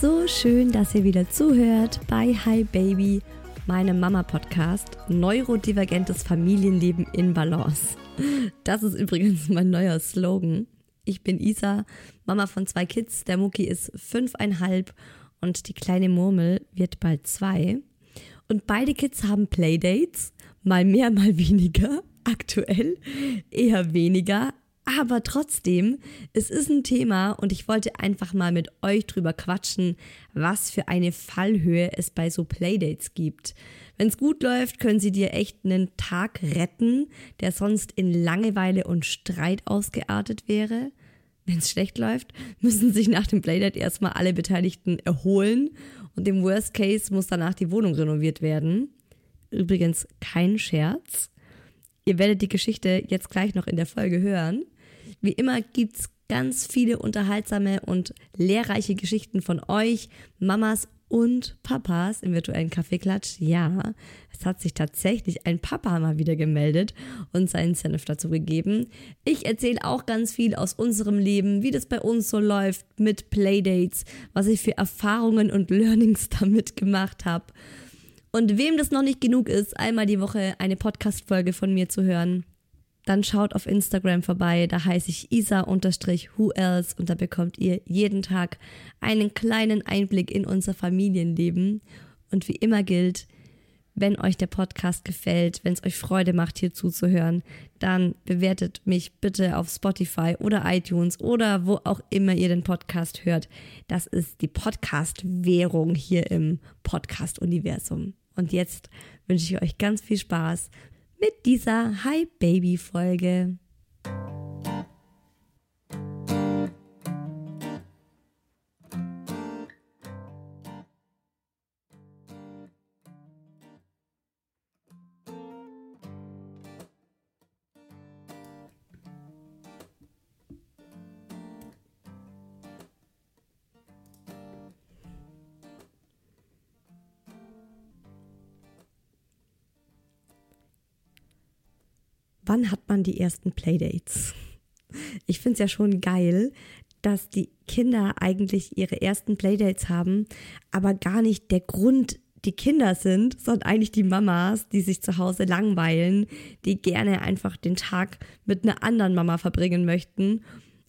So schön, dass ihr wieder zuhört bei Hi Baby, meinem Mama-Podcast Neurodivergentes Familienleben in Balance. Das ist übrigens mein neuer Slogan. Ich bin Isa, Mama von zwei Kids. Der Mucki ist fünfeinhalb und die kleine Murmel wird bald zwei. Und beide Kids haben Playdates, mal mehr, mal weniger. Aktuell eher weniger, aber trotzdem, es ist ein Thema und ich wollte einfach mal mit euch drüber quatschen, was für eine Fallhöhe es bei so Playdates gibt. Wenn es gut läuft, können sie dir echt einen Tag retten, der sonst in Langeweile und Streit ausgeartet wäre. Wenn es schlecht läuft, müssen sich nach dem Playdate erstmal alle Beteiligten erholen und im Worst Case muss danach die Wohnung renoviert werden. Übrigens kein Scherz. Ihr werdet die Geschichte jetzt gleich noch in der Folge hören. Wie immer gibt's ganz viele unterhaltsame und lehrreiche Geschichten von euch, Mamas und Papas im virtuellen Kaffeeklatsch. Ja, es hat sich tatsächlich ein Papa mal wieder gemeldet und seinen Senf dazu gegeben. Ich erzähle auch ganz viel aus unserem Leben, wie das bei uns so läuft mit Playdates, was ich für Erfahrungen und Learnings damit gemacht habe. Und wem das noch nicht genug ist, einmal die Woche eine Podcast-Folge von mir zu hören, dann schaut auf Instagram vorbei. Da heiße ich isa-who else und da bekommt ihr jeden Tag einen kleinen Einblick in unser Familienleben. Und wie immer gilt, wenn euch der Podcast gefällt, wenn es euch Freude macht, hier zuzuhören, dann bewertet mich bitte auf Spotify oder iTunes oder wo auch immer ihr den Podcast hört. Das ist die Podcast-Währung hier im Podcast-Universum. Und jetzt wünsche ich euch ganz viel Spaß mit dieser Hi Baby Folge. Wann hat man die ersten Playdates? Ich finde es ja schon geil, dass die Kinder eigentlich ihre ersten Playdates haben, aber gar nicht der Grund die Kinder sind, sondern eigentlich die Mamas, die sich zu Hause langweilen, die gerne einfach den Tag mit einer anderen Mama verbringen möchten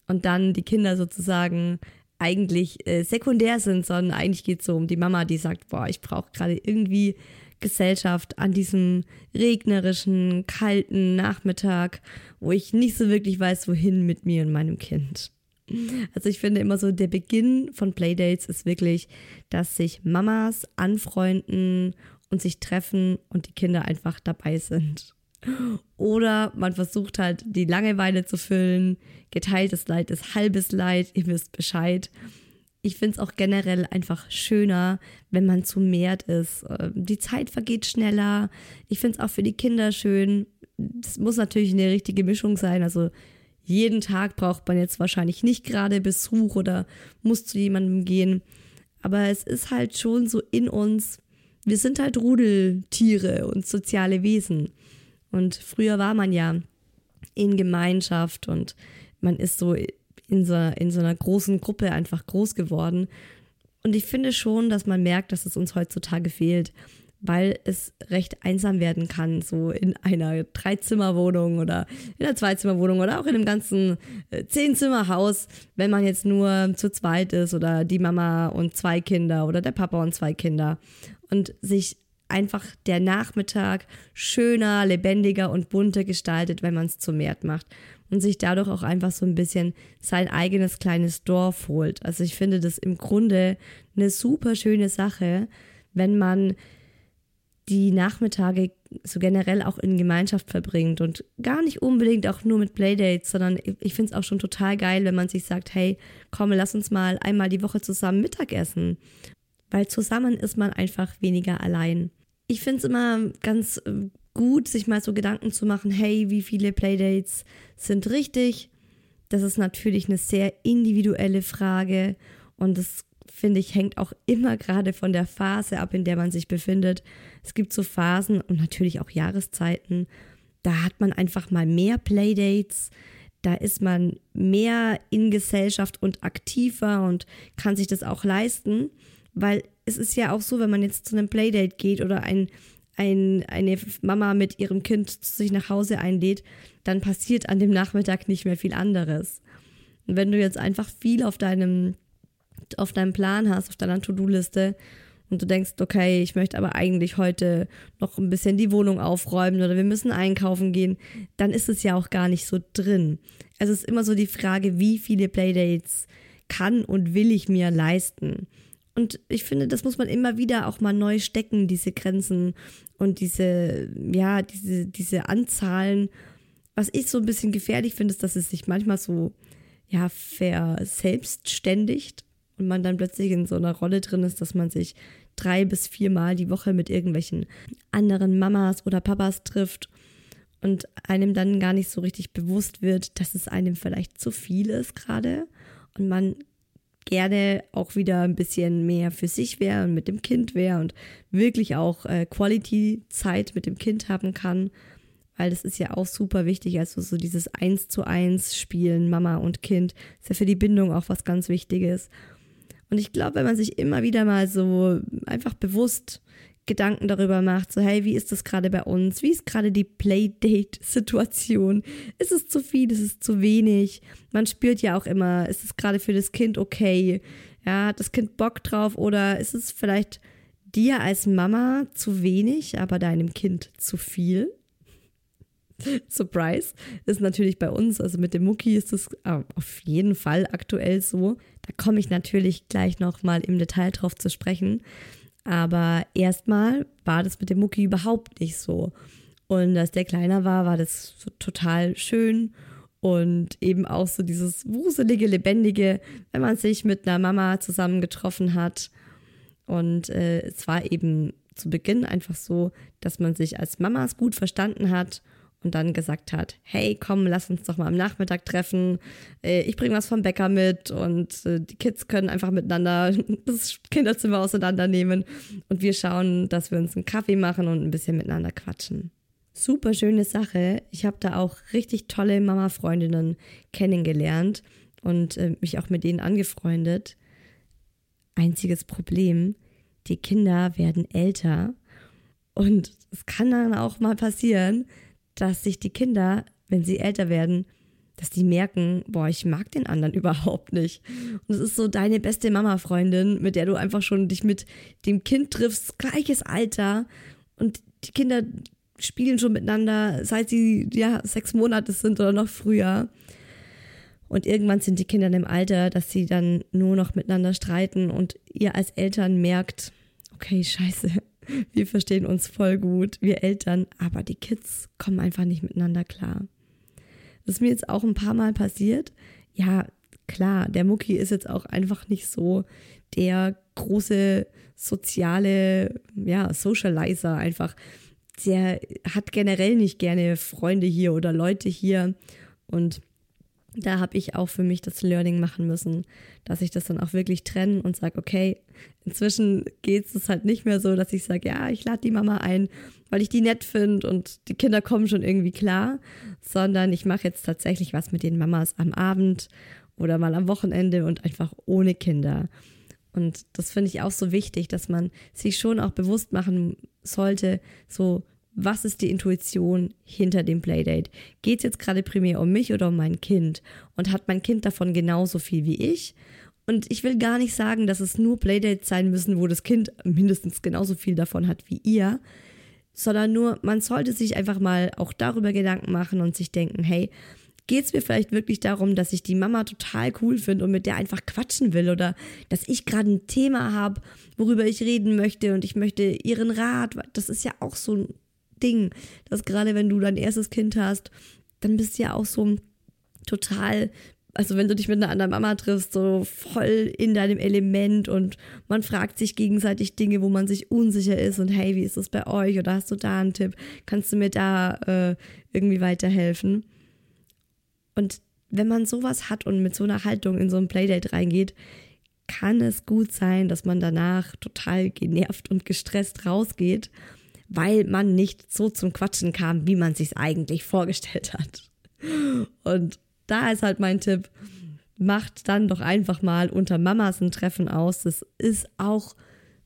und dann die Kinder sozusagen eigentlich äh, sekundär sind, sondern eigentlich geht es so um die Mama, die sagt, boah, ich brauche gerade irgendwie Gesellschaft an diesem regnerischen, kalten Nachmittag, wo ich nicht so wirklich weiß, wohin mit mir und meinem Kind. Also ich finde immer so, der Beginn von Playdates ist wirklich, dass sich Mamas anfreunden und sich treffen und die Kinder einfach dabei sind. Oder man versucht halt die Langeweile zu füllen. Geteiltes Leid ist halbes Leid, ihr wisst Bescheid. Ich finde es auch generell einfach schöner, wenn man zu mehrt ist. Ähm, die Zeit vergeht schneller. Ich finde es auch für die Kinder schön. Das muss natürlich eine richtige Mischung sein. Also jeden Tag braucht man jetzt wahrscheinlich nicht gerade Besuch oder muss zu jemandem gehen. Aber es ist halt schon so in uns. Wir sind halt Rudeltiere und soziale Wesen. Und früher war man ja in Gemeinschaft und man ist so in so, in so einer großen Gruppe einfach groß geworden. Und ich finde schon, dass man merkt, dass es uns heutzutage fehlt, weil es recht einsam werden kann, so in einer Dreizimmerwohnung oder in einer Zweizimmerwohnung oder auch in einem ganzen äh, Zehnzimmerhaus, wenn man jetzt nur zu zweit ist oder die Mama und zwei Kinder oder der Papa und zwei Kinder und sich einfach der Nachmittag schöner, lebendiger und bunter gestaltet, wenn man es zu Mert macht und sich dadurch auch einfach so ein bisschen sein eigenes kleines Dorf holt. Also ich finde das im Grunde eine super schöne Sache, wenn man die Nachmittage so generell auch in Gemeinschaft verbringt und gar nicht unbedingt auch nur mit Playdates, sondern ich finde es auch schon total geil, wenn man sich sagt, hey, komm, lass uns mal einmal die Woche zusammen Mittagessen, weil zusammen ist man einfach weniger allein ich finde es immer ganz äh, gut, sich mal so Gedanken zu machen, hey, wie viele Playdates sind richtig? Das ist natürlich eine sehr individuelle Frage und das finde ich hängt auch immer gerade von der Phase ab, in der man sich befindet. Es gibt so Phasen und natürlich auch Jahreszeiten, da hat man einfach mal mehr Playdates, da ist man mehr in Gesellschaft und aktiver und kann sich das auch leisten, weil es ist ja auch so, wenn man jetzt zu einem Playdate geht oder ein, ein, eine Mama mit ihrem Kind sich nach Hause einlädt, dann passiert an dem Nachmittag nicht mehr viel anderes. Und wenn du jetzt einfach viel auf deinem, auf deinem Plan hast, auf deiner To-Do-Liste und du denkst, okay, ich möchte aber eigentlich heute noch ein bisschen die Wohnung aufräumen oder wir müssen einkaufen gehen, dann ist es ja auch gar nicht so drin. Also es ist immer so die Frage, wie viele Playdates kann und will ich mir leisten? Und ich finde, das muss man immer wieder auch mal neu stecken, diese Grenzen und diese, ja, diese, diese Anzahlen. Was ich so ein bisschen gefährlich finde, ist, dass es sich manchmal so, ja, verselbstständigt und man dann plötzlich in so einer Rolle drin ist, dass man sich drei bis viermal die Woche mit irgendwelchen anderen Mamas oder Papas trifft und einem dann gar nicht so richtig bewusst wird, dass es einem vielleicht zu viel ist gerade und man gerne auch wieder ein bisschen mehr für sich wäre und mit dem Kind wäre und wirklich auch äh, Quality-Zeit mit dem Kind haben kann, weil das ist ja auch super wichtig. Also so dieses Eins zu eins Spielen, Mama und Kind, ist ja für die Bindung auch was ganz Wichtiges. Und ich glaube, wenn man sich immer wieder mal so einfach bewusst Gedanken darüber macht, so hey, wie ist das gerade bei uns? Wie ist gerade die Playdate-Situation? Ist es zu viel? Ist es zu wenig? Man spürt ja auch immer, ist es gerade für das Kind okay? Ja, hat das Kind Bock drauf oder ist es vielleicht dir als Mama zu wenig, aber deinem Kind zu viel? Surprise. Ist natürlich bei uns, also mit dem Mucki ist es äh, auf jeden Fall aktuell so. Da komme ich natürlich gleich nochmal im Detail drauf zu sprechen. Aber erstmal war das mit dem Mucki überhaupt nicht so. Und als der kleiner war, war das so total schön und eben auch so dieses wuselige, lebendige, wenn man sich mit einer Mama zusammen getroffen hat. Und äh, es war eben zu Beginn einfach so, dass man sich als Mamas gut verstanden hat und dann gesagt hat, hey, komm, lass uns doch mal am Nachmittag treffen. Äh, ich bringe was vom Bäcker mit und äh, die Kids können einfach miteinander das Kinderzimmer auseinandernehmen und wir schauen, dass wir uns einen Kaffee machen und ein bisschen miteinander quatschen. Super schöne Sache. Ich habe da auch richtig tolle Mama-Freundinnen kennengelernt und äh, mich auch mit denen angefreundet. Einziges Problem, die Kinder werden älter und es kann dann auch mal passieren, dass sich die Kinder, wenn sie älter werden, dass die merken, boah, ich mag den anderen überhaupt nicht. Und es ist so deine beste Mama-Freundin, mit der du einfach schon dich mit dem Kind triffst, gleiches Alter. Und die Kinder spielen schon miteinander, seit sie ja sechs Monate sind oder noch früher. Und irgendwann sind die Kinder in dem Alter, dass sie dann nur noch miteinander streiten und ihr als Eltern merkt, okay, scheiße, wir verstehen uns voll gut, wir Eltern, aber die Kids kommen einfach nicht miteinander klar. Das ist mir jetzt auch ein paar Mal passiert. Ja, klar, der Mucki ist jetzt auch einfach nicht so der große soziale, ja, Socializer einfach. Der hat generell nicht gerne Freunde hier oder Leute hier und da habe ich auch für mich das Learning machen müssen, dass ich das dann auch wirklich trenne und sage, okay, inzwischen geht es halt nicht mehr so, dass ich sage, ja, ich lade die Mama ein, weil ich die nett finde und die Kinder kommen schon irgendwie klar, sondern ich mache jetzt tatsächlich was mit den Mamas am Abend oder mal am Wochenende und einfach ohne Kinder. Und das finde ich auch so wichtig, dass man sich schon auch bewusst machen sollte, so was ist die Intuition hinter dem Playdate? Geht es jetzt gerade primär um mich oder um mein Kind? Und hat mein Kind davon genauso viel wie ich? Und ich will gar nicht sagen, dass es nur Playdates sein müssen, wo das Kind mindestens genauso viel davon hat wie ihr, sondern nur, man sollte sich einfach mal auch darüber Gedanken machen und sich denken, hey, geht es mir vielleicht wirklich darum, dass ich die Mama total cool finde und mit der einfach quatschen will oder dass ich gerade ein Thema habe, worüber ich reden möchte und ich möchte ihren Rat, das ist ja auch so ein Ding, dass gerade wenn du dein erstes Kind hast, dann bist du ja auch so total also wenn du dich mit einer anderen Mama triffst, so voll in deinem Element und man fragt sich gegenseitig Dinge, wo man sich unsicher ist und hey, wie ist das bei euch oder hast du da einen Tipp? Kannst du mir da äh, irgendwie weiterhelfen? Und wenn man sowas hat und mit so einer Haltung in so ein Playdate reingeht, kann es gut sein, dass man danach total genervt und gestresst rausgeht weil man nicht so zum Quatschen kam, wie man sich eigentlich vorgestellt hat. Und da ist halt mein Tipp, macht dann doch einfach mal unter Mamas ein Treffen aus. Das ist auch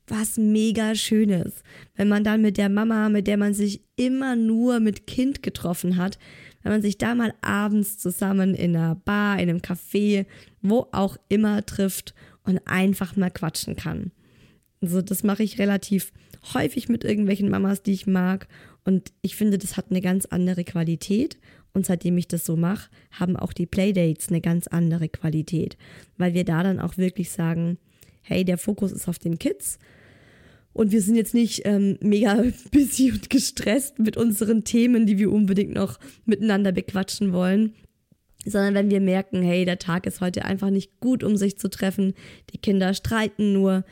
was mega Schönes. Wenn man dann mit der Mama, mit der man sich immer nur mit Kind getroffen hat, wenn man sich da mal abends zusammen in einer Bar, in einem Café, wo auch immer trifft und einfach mal quatschen kann. Also das mache ich relativ häufig mit irgendwelchen Mamas, die ich mag. Und ich finde, das hat eine ganz andere Qualität. Und seitdem ich das so mache, haben auch die Playdates eine ganz andere Qualität. Weil wir da dann auch wirklich sagen, hey, der Fokus ist auf den Kids. Und wir sind jetzt nicht ähm, mega busy und gestresst mit unseren Themen, die wir unbedingt noch miteinander bequatschen wollen. Sondern wenn wir merken, hey, der Tag ist heute einfach nicht gut, um sich zu treffen, die Kinder streiten nur,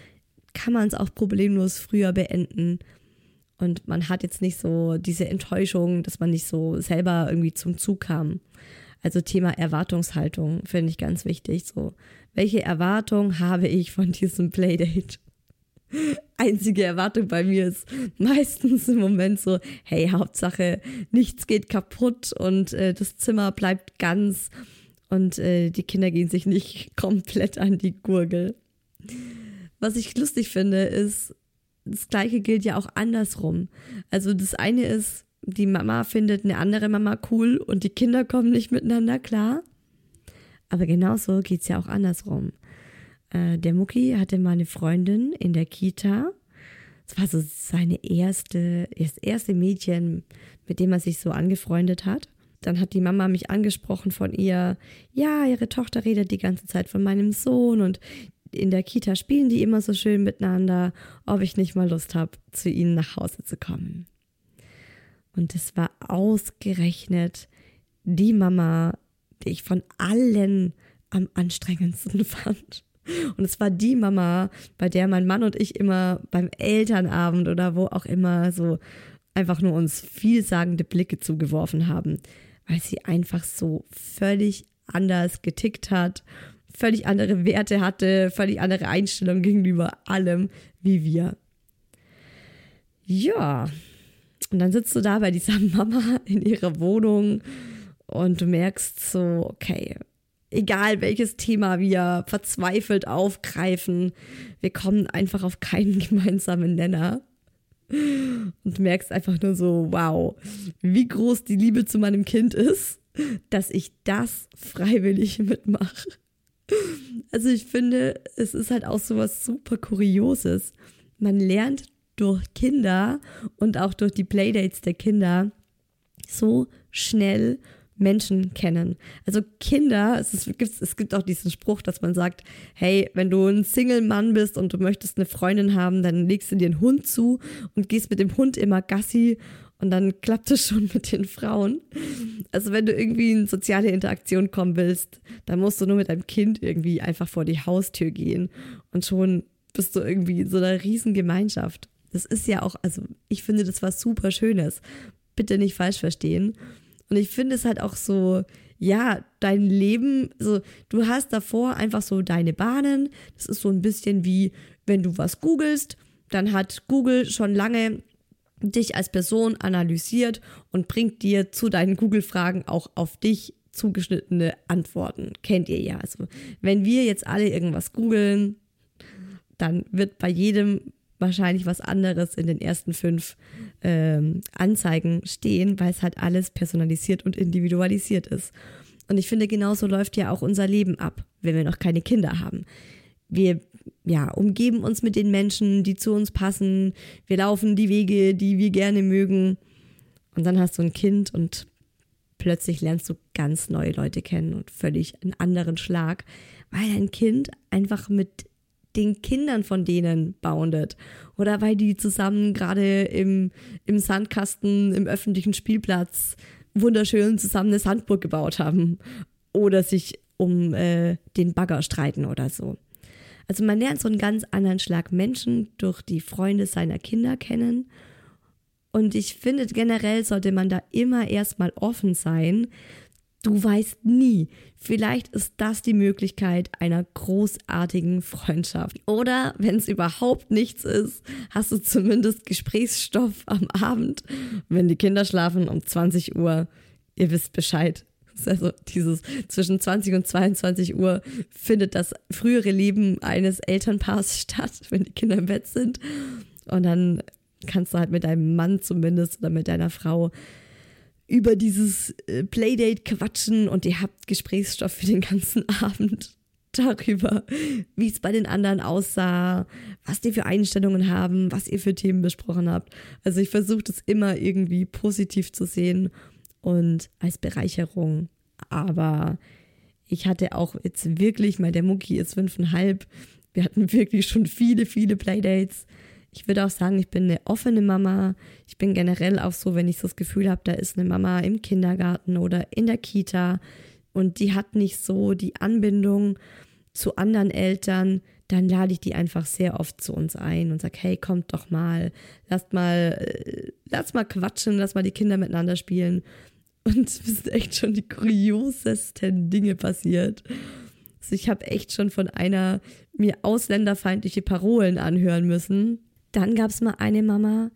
kann man es auch problemlos früher beenden. Und man hat jetzt nicht so diese Enttäuschung, dass man nicht so selber irgendwie zum Zug kam. Also Thema Erwartungshaltung finde ich ganz wichtig. So, welche Erwartung habe ich von diesem Playdate? Einzige Erwartung bei mir ist meistens im Moment so, hey, Hauptsache, nichts geht kaputt und äh, das Zimmer bleibt ganz und äh, die Kinder gehen sich nicht komplett an die Gurgel. Was ich lustig finde, ist, das gleiche gilt ja auch andersrum. Also das eine ist, die Mama findet eine andere Mama cool und die Kinder kommen nicht miteinander klar. Aber genauso geht es ja auch andersrum. Äh, der Mucki hatte mal eine Freundin in der Kita. Das war so seine erste, das erste Mädchen, mit dem er sich so angefreundet hat. Dann hat die Mama mich angesprochen von ihr, ja, ihre Tochter redet die ganze Zeit von meinem Sohn und in der Kita spielen die immer so schön miteinander, ob ich nicht mal Lust habe, zu ihnen nach Hause zu kommen. Und es war ausgerechnet die Mama, die ich von allen am anstrengendsten fand. Und es war die Mama, bei der mein Mann und ich immer beim Elternabend oder wo auch immer so einfach nur uns vielsagende Blicke zugeworfen haben, weil sie einfach so völlig anders getickt hat völlig andere Werte hatte, völlig andere Einstellung gegenüber allem wie wir. Ja, und dann sitzt du da bei dieser Mama in ihrer Wohnung und du merkst so, okay, egal welches Thema wir verzweifelt aufgreifen, wir kommen einfach auf keinen gemeinsamen Nenner. Und du merkst einfach nur so, wow, wie groß die Liebe zu meinem Kind ist dass ich das freiwillig mitmache. Also ich finde, es ist halt auch so was super Kurioses. Man lernt durch Kinder und auch durch die Playdates der Kinder so schnell Menschen kennen. Also Kinder, es, ist, es gibt auch diesen Spruch, dass man sagt, hey, wenn du ein Single-Mann bist und du möchtest eine Freundin haben, dann legst du dir einen Hund zu und gehst mit dem Hund immer Gassi und dann klappt es schon mit den Frauen. Also wenn du irgendwie in soziale Interaktion kommen willst, dann musst du nur mit deinem Kind irgendwie einfach vor die Haustür gehen und schon bist du irgendwie in so einer riesen Gemeinschaft. Das ist ja auch, also ich finde das was super Schönes. Bitte nicht falsch verstehen. Und ich finde es halt auch so, ja, dein Leben, so, du hast davor einfach so deine Bahnen. Das ist so ein bisschen wie, wenn du was googelst, dann hat Google schon lange dich als Person analysiert und bringt dir zu deinen Google-Fragen auch auf dich zugeschnittene Antworten. Kennt ihr ja. Also, wenn wir jetzt alle irgendwas googeln, dann wird bei jedem wahrscheinlich was anderes in den ersten fünf ähm, Anzeigen stehen, weil es halt alles personalisiert und individualisiert ist. Und ich finde, genauso läuft ja auch unser Leben ab, wenn wir noch keine Kinder haben. Wir ja, umgeben uns mit den Menschen, die zu uns passen. Wir laufen die Wege, die wir gerne mögen. Und dann hast du ein Kind und plötzlich lernst du ganz neue Leute kennen und völlig einen anderen Schlag, weil ein Kind einfach mit den Kindern von denen boundet. Oder weil die zusammen gerade im, im Sandkasten, im öffentlichen Spielplatz wunderschön zusammen eine Sandburg gebaut haben. Oder sich um äh, den Bagger streiten oder so. Also man lernt so einen ganz anderen Schlag Menschen durch die Freunde seiner Kinder kennen. Und ich finde, generell sollte man da immer erstmal offen sein, Du weißt nie. Vielleicht ist das die Möglichkeit einer großartigen Freundschaft. Oder wenn es überhaupt nichts ist, hast du zumindest Gesprächsstoff am Abend, wenn die Kinder schlafen um 20 Uhr. Ihr wisst Bescheid. Also dieses zwischen 20 und 22 Uhr findet das frühere Leben eines Elternpaars statt, wenn die Kinder im Bett sind. Und dann kannst du halt mit deinem Mann zumindest oder mit deiner Frau über dieses äh, Playdate quatschen und ihr habt Gesprächsstoff für den ganzen Abend darüber, wie es bei den anderen aussah, was die für Einstellungen haben, was ihr für Themen besprochen habt. Also ich versuche das immer irgendwie positiv zu sehen und als Bereicherung. Aber ich hatte auch jetzt wirklich, mal der Mucki ist fünfeinhalb, wir hatten wirklich schon viele, viele Playdates ich würde auch sagen, ich bin eine offene Mama. Ich bin generell auch so, wenn ich so das Gefühl habe, da ist eine Mama im Kindergarten oder in der Kita und die hat nicht so die Anbindung zu anderen Eltern, dann lade ich die einfach sehr oft zu uns ein und sage, hey, kommt doch mal, lasst mal, äh, lasst mal quatschen, lasst mal die Kinder miteinander spielen. Und es sind echt schon die kuriosesten Dinge passiert. Also ich habe echt schon von einer mir ausländerfeindliche Parolen anhören müssen. Dann gab es mal eine Mama,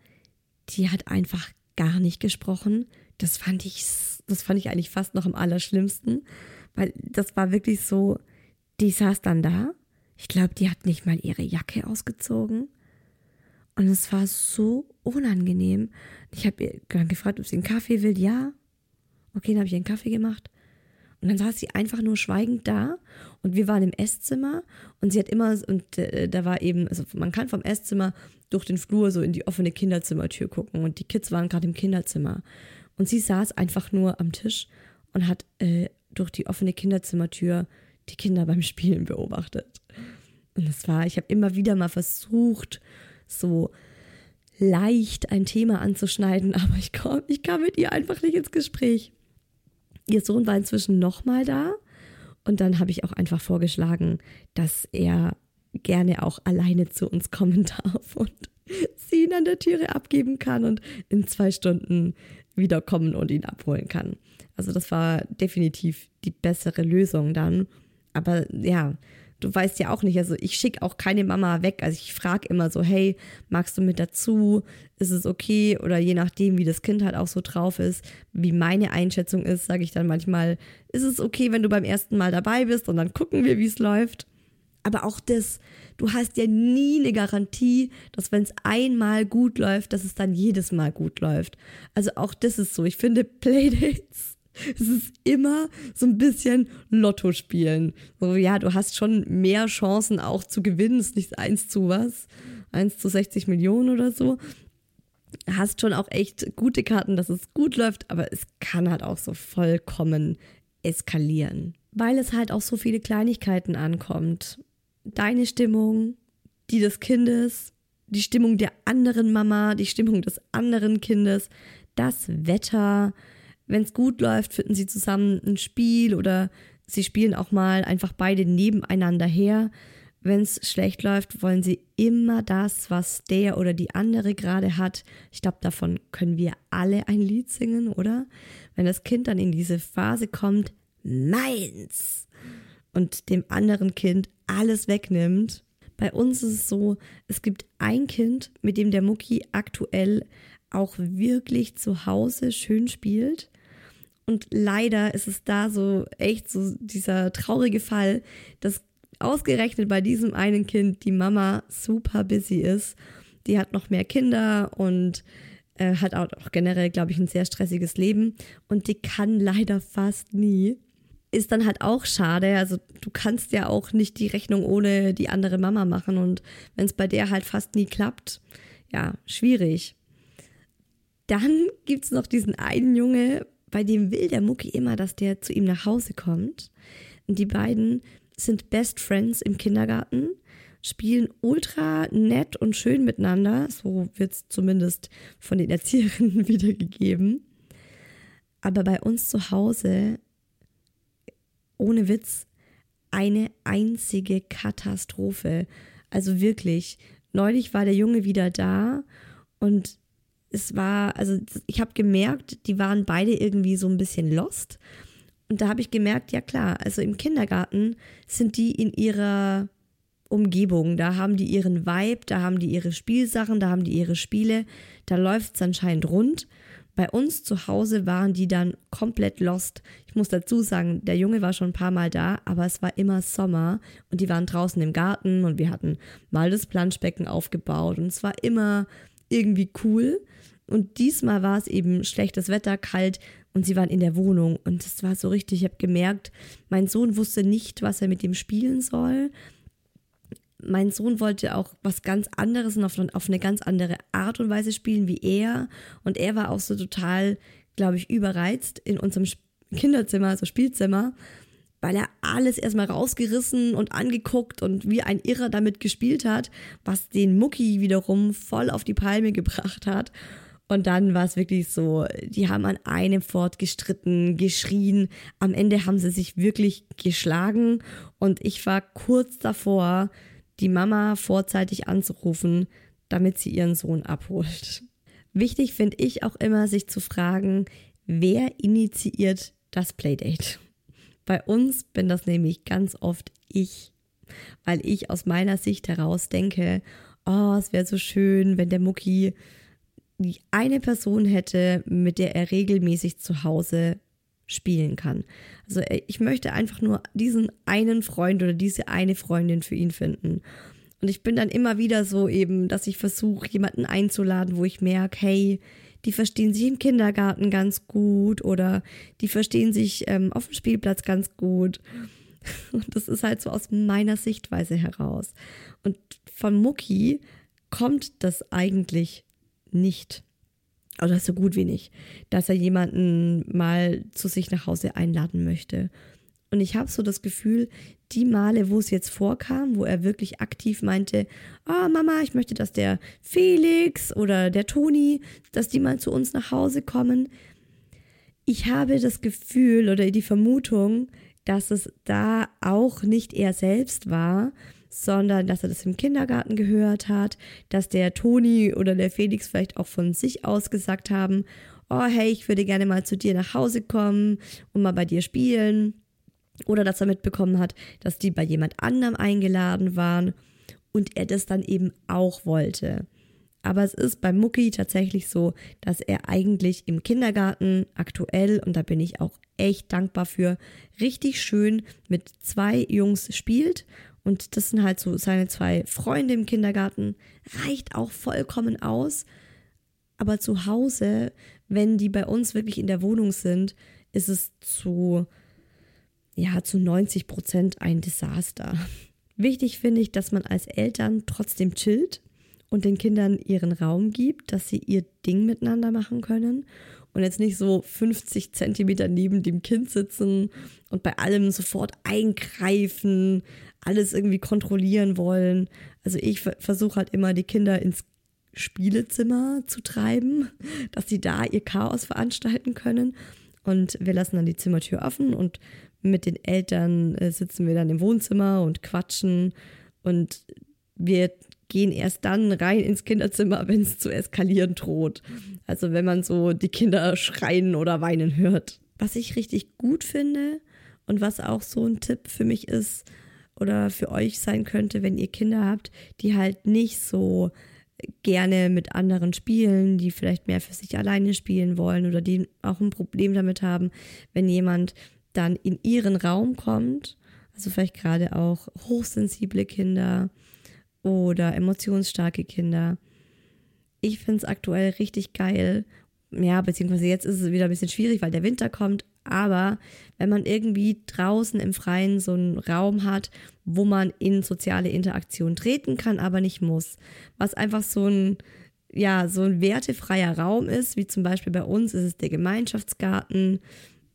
die hat einfach gar nicht gesprochen. Das fand ich, das fand ich eigentlich fast noch am allerschlimmsten, weil das war wirklich so, die saß dann da. Ich glaube, die hat nicht mal ihre Jacke ausgezogen. Und es war so unangenehm. Ich habe ihr dann gefragt, ob sie einen Kaffee will. Ja. Okay, dann habe ich einen Kaffee gemacht. Und dann saß sie einfach nur schweigend da und wir waren im Esszimmer und sie hat immer, und äh, da war eben, also man kann vom Esszimmer durch den Flur so in die offene Kinderzimmertür gucken und die Kids waren gerade im Kinderzimmer. Und sie saß einfach nur am Tisch und hat äh, durch die offene Kinderzimmertür die Kinder beim Spielen beobachtet. Und es war, ich habe immer wieder mal versucht, so leicht ein Thema anzuschneiden, aber ich kam, ich kam mit ihr einfach nicht ins Gespräch. Ihr Sohn war inzwischen nochmal da und dann habe ich auch einfach vorgeschlagen, dass er gerne auch alleine zu uns kommen darf und sie ihn an der Türe abgeben kann und in zwei Stunden wiederkommen und ihn abholen kann. Also das war definitiv die bessere Lösung dann. Aber ja, du weißt ja auch nicht, also ich schicke auch keine Mama weg. Also ich frage immer so, hey, magst du mit dazu? Ist es okay? Oder je nachdem, wie das Kind halt auch so drauf ist, wie meine Einschätzung ist, sage ich dann manchmal, ist es okay, wenn du beim ersten Mal dabei bist und dann gucken wir, wie es läuft. Aber auch das, du hast ja nie eine Garantie, dass wenn es einmal gut läuft, dass es dann jedes Mal gut läuft. Also auch das ist so. Ich finde Playdates es ist immer so ein bisschen Lotto spielen. So, ja, du hast schon mehr Chancen auch zu gewinnen. Es ist nicht eins zu was, eins zu 60 Millionen oder so. Hast schon auch echt gute Karten, dass es gut läuft, aber es kann halt auch so vollkommen eskalieren. Weil es halt auch so viele Kleinigkeiten ankommt. Deine Stimmung, die des Kindes, die Stimmung der anderen Mama, die Stimmung des anderen Kindes, das Wetter, wenn es gut läuft, finden sie zusammen ein Spiel oder sie spielen auch mal einfach beide nebeneinander her. Wenn es schlecht läuft, wollen sie immer das, was der oder die andere gerade hat. Ich glaube, davon können wir alle ein Lied singen, oder? Wenn das Kind dann in diese Phase kommt, meins, und dem anderen Kind alles wegnimmt. Bei uns ist es so, es gibt ein Kind, mit dem der Mucki aktuell auch wirklich zu Hause schön spielt. Und leider ist es da so echt so dieser traurige Fall, dass ausgerechnet bei diesem einen Kind die Mama super busy ist. Die hat noch mehr Kinder und äh, hat auch generell, glaube ich, ein sehr stressiges Leben und die kann leider fast nie. Ist dann halt auch schade. Also du kannst ja auch nicht die Rechnung ohne die andere Mama machen und wenn es bei der halt fast nie klappt, ja, schwierig. Dann gibt es noch diesen einen Junge, bei dem will der Mucki immer, dass der zu ihm nach Hause kommt. Die beiden sind Best Friends im Kindergarten, spielen ultra nett und schön miteinander. So wird es zumindest von den Erzieherinnen wiedergegeben. Aber bei uns zu Hause, ohne Witz, eine einzige Katastrophe. Also wirklich, neulich war der Junge wieder da und es war, also ich habe gemerkt, die waren beide irgendwie so ein bisschen lost. Und da habe ich gemerkt, ja klar, also im Kindergarten sind die in ihrer Umgebung, da haben die ihren Vibe, da haben die ihre Spielsachen, da haben die ihre Spiele, da läuft es anscheinend rund. Bei uns zu Hause waren die dann komplett lost. Ich muss dazu sagen, der Junge war schon ein paar Mal da, aber es war immer Sommer und die waren draußen im Garten und wir hatten mal das Planschbecken aufgebaut und es war immer irgendwie cool. Und diesmal war es eben schlechtes Wetter, kalt und sie waren in der Wohnung. Und es war so richtig, ich habe gemerkt, mein Sohn wusste nicht, was er mit dem spielen soll. Mein Sohn wollte auch was ganz anderes und auf, auf eine ganz andere Art und Weise spielen wie er. Und er war auch so total, glaube ich, überreizt in unserem Kinderzimmer, also Spielzimmer, weil er alles erstmal rausgerissen und angeguckt und wie ein Irrer damit gespielt hat, was den Mucki wiederum voll auf die Palme gebracht hat. Und dann war es wirklich so, die haben an einem Fort gestritten, geschrien. Am Ende haben sie sich wirklich geschlagen. Und ich war kurz davor, die Mama vorzeitig anzurufen, damit sie ihren Sohn abholt. Wichtig finde ich auch immer, sich zu fragen, wer initiiert das Playdate? Bei uns bin das nämlich ganz oft ich, weil ich aus meiner Sicht heraus denke, oh, es wäre so schön, wenn der Mucki die eine Person hätte, mit der er regelmäßig zu Hause spielen kann. Also äh, ich möchte einfach nur diesen einen Freund oder diese eine Freundin für ihn finden. Und ich bin dann immer wieder so eben, dass ich versuche, jemanden einzuladen, wo ich merke, hey, die verstehen sich im Kindergarten ganz gut oder die verstehen sich ähm, auf dem Spielplatz ganz gut. Und das ist halt so aus meiner Sichtweise heraus. Und von Mucki kommt das eigentlich nicht. Oder so gut wie nicht, dass er jemanden mal zu sich nach Hause einladen möchte. Und ich habe so das Gefühl, die Male, wo es jetzt vorkam, wo er wirklich aktiv meinte, oh, Mama, ich möchte, dass der Felix oder der Toni, dass die mal zu uns nach Hause kommen. Ich habe das Gefühl oder die Vermutung, dass es da auch nicht er selbst war, sondern dass er das im Kindergarten gehört hat, dass der Toni oder der Felix vielleicht auch von sich aus gesagt haben, oh hey, ich würde gerne mal zu dir nach Hause kommen und mal bei dir spielen. Oder dass er mitbekommen hat, dass die bei jemand anderem eingeladen waren und er das dann eben auch wollte. Aber es ist bei Mucki tatsächlich so, dass er eigentlich im Kindergarten aktuell, und da bin ich auch echt dankbar für, richtig schön mit zwei Jungs spielt und das sind halt so seine zwei Freunde im Kindergarten. Reicht auch vollkommen aus. Aber zu Hause, wenn die bei uns wirklich in der Wohnung sind, ist es zu, ja, zu 90 Prozent ein Desaster. Wichtig finde ich, dass man als Eltern trotzdem chillt und den Kindern ihren Raum gibt, dass sie ihr Ding miteinander machen können und jetzt nicht so 50 Zentimeter neben dem Kind sitzen und bei allem sofort eingreifen, alles irgendwie kontrollieren wollen. Also ich versuche halt immer die Kinder ins Spielezimmer zu treiben, dass sie da ihr Chaos veranstalten können. Und wir lassen dann die Zimmertür offen und mit den Eltern äh, sitzen wir dann im Wohnzimmer und quatschen und wir gehen erst dann rein ins Kinderzimmer, wenn es zu eskalieren droht. Also wenn man so die Kinder schreien oder weinen hört. Was ich richtig gut finde und was auch so ein Tipp für mich ist oder für euch sein könnte, wenn ihr Kinder habt, die halt nicht so gerne mit anderen spielen, die vielleicht mehr für sich alleine spielen wollen oder die auch ein Problem damit haben, wenn jemand dann in ihren Raum kommt, also vielleicht gerade auch hochsensible Kinder oder emotionsstarke Kinder. Ich finde es aktuell richtig geil. Ja, beziehungsweise jetzt ist es wieder ein bisschen schwierig, weil der Winter kommt. Aber wenn man irgendwie draußen im Freien so einen Raum hat, wo man in soziale Interaktion treten kann, aber nicht muss, was einfach so ein, ja, so ein wertefreier Raum ist, wie zum Beispiel bei uns ist es der Gemeinschaftsgarten.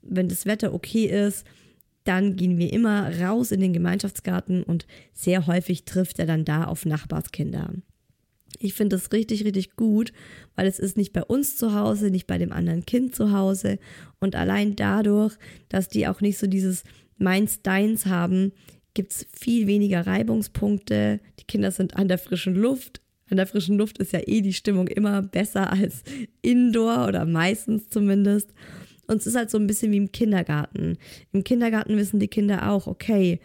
Wenn das Wetter okay ist, dann gehen wir immer raus in den Gemeinschaftsgarten und sehr häufig trifft er dann da auf Nachbarskinder. Ich finde das richtig, richtig gut, weil es ist nicht bei uns zu Hause, nicht bei dem anderen Kind zu Hause und allein dadurch, dass die auch nicht so dieses Meins, Deins haben, gibt es viel weniger Reibungspunkte. Die Kinder sind an der frischen Luft. An der frischen Luft ist ja eh die Stimmung immer besser als indoor oder meistens zumindest. Und es ist halt so ein bisschen wie im Kindergarten. Im Kindergarten wissen die Kinder auch, okay,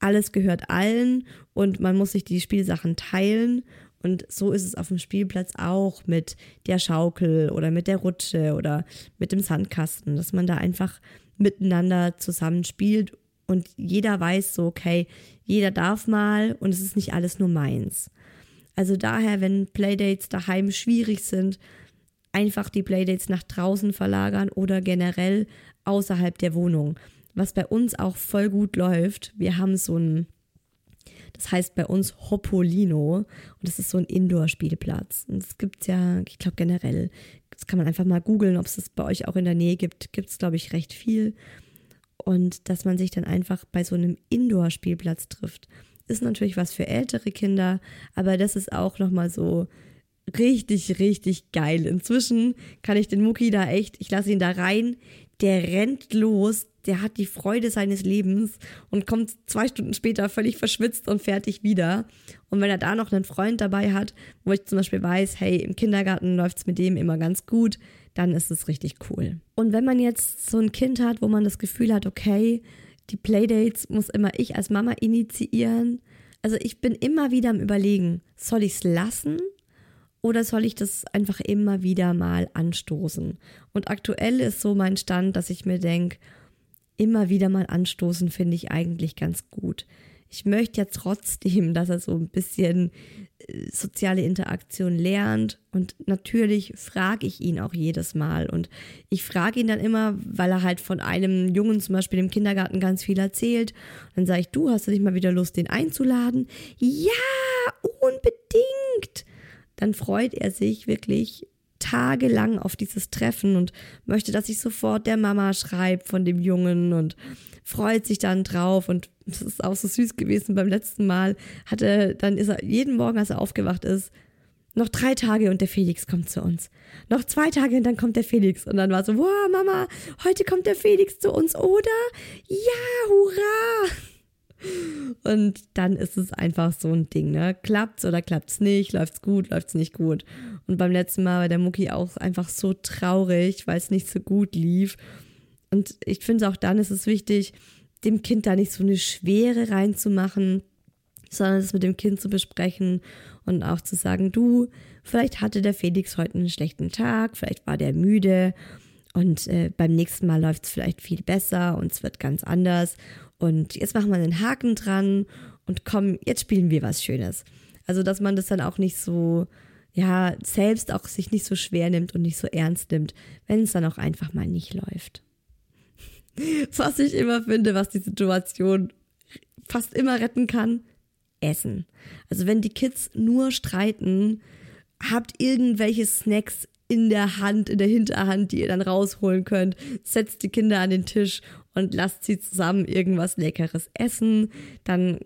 alles gehört allen und man muss sich die Spielsachen teilen. Und so ist es auf dem Spielplatz auch mit der Schaukel oder mit der Rutsche oder mit dem Sandkasten, dass man da einfach miteinander zusammen spielt und jeder weiß so, okay, jeder darf mal und es ist nicht alles nur meins. Also daher, wenn Playdates daheim schwierig sind, einfach die Playdates nach draußen verlagern oder generell außerhalb der Wohnung. Was bei uns auch voll gut läuft. Wir haben so ein, das heißt bei uns Hoppolino und das ist so ein Indoor-Spielplatz. Und es gibt ja, ich glaube generell, das kann man einfach mal googeln, ob es das bei euch auch in der Nähe gibt. Gibt es, glaube ich, recht viel. Und dass man sich dann einfach bei so einem Indoor-Spielplatz trifft. Ist natürlich was für ältere Kinder, aber das ist auch nochmal so richtig, richtig geil. Inzwischen kann ich den Mucki da echt, ich lasse ihn da rein, der rennt los, der hat die Freude seines Lebens und kommt zwei Stunden später völlig verschwitzt und fertig wieder. Und wenn er da noch einen Freund dabei hat, wo ich zum Beispiel weiß, hey, im Kindergarten läuft es mit dem immer ganz gut, dann ist es richtig cool. Und wenn man jetzt so ein Kind hat, wo man das Gefühl hat, okay, die Playdates muss immer ich als Mama initiieren. Also ich bin immer wieder am Überlegen, soll ich es lassen oder soll ich das einfach immer wieder mal anstoßen? Und aktuell ist so mein Stand, dass ich mir denke, immer wieder mal anstoßen finde ich eigentlich ganz gut. Ich möchte ja trotzdem, dass er so ein bisschen äh, soziale Interaktion lernt. Und natürlich frage ich ihn auch jedes Mal. Und ich frage ihn dann immer, weil er halt von einem Jungen zum Beispiel im Kindergarten ganz viel erzählt. Dann sage ich, du hast du nicht mal wieder Lust, den einzuladen? Ja, unbedingt dann freut er sich wirklich tagelang auf dieses Treffen und möchte, dass ich sofort der Mama schreibe von dem Jungen und freut sich dann drauf und das ist auch so süß gewesen beim letzten Mal hatte dann ist er jeden Morgen als er aufgewacht ist noch drei Tage und der Felix kommt zu uns. Noch zwei Tage und dann kommt der Felix. Und dann war so, wow, Mama, heute kommt der Felix zu uns, oder? Ja, hurra! Und dann ist es einfach so ein Ding, ne? Klappt's oder klappt's nicht? Läuft's gut, läuft's nicht gut? Und beim letzten Mal war der Mucki auch einfach so traurig, weil es nicht so gut lief. Und ich finde auch dann ist es wichtig, dem Kind da nicht so eine Schwere reinzumachen, sondern es mit dem Kind zu besprechen und auch zu sagen, du, vielleicht hatte der Felix heute einen schlechten Tag, vielleicht war der müde und äh, beim nächsten Mal läuft es vielleicht viel besser und es wird ganz anders. Und jetzt machen wir einen Haken dran und komm, jetzt spielen wir was Schönes. Also, dass man das dann auch nicht so, ja, selbst auch sich nicht so schwer nimmt und nicht so ernst nimmt, wenn es dann auch einfach mal nicht läuft. was ich immer finde, was die Situation fast immer retten kann, Essen. Also wenn die Kids nur streiten, habt irgendwelche Snacks in der Hand, in der Hinterhand, die ihr dann rausholen könnt. Setzt die Kinder an den Tisch und lasst sie zusammen irgendwas Leckeres essen. Dann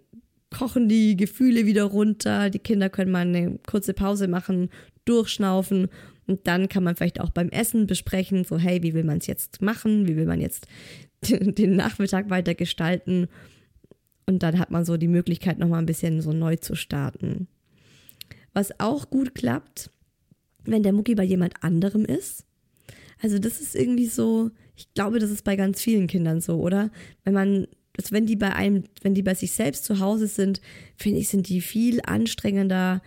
kochen die Gefühle wieder runter. Die Kinder können mal eine kurze Pause machen, durchschnaufen und dann kann man vielleicht auch beim Essen besprechen, so hey, wie will man es jetzt machen? Wie will man jetzt den Nachmittag weiter gestalten? Und dann hat man so die Möglichkeit, nochmal ein bisschen so neu zu starten. Was auch gut klappt, wenn der Mucki bei jemand anderem ist. Also das ist irgendwie so, ich glaube, das ist bei ganz vielen Kindern so, oder? Wenn man, wenn die bei einem, wenn die bei sich selbst zu Hause sind, finde ich, sind die viel anstrengender.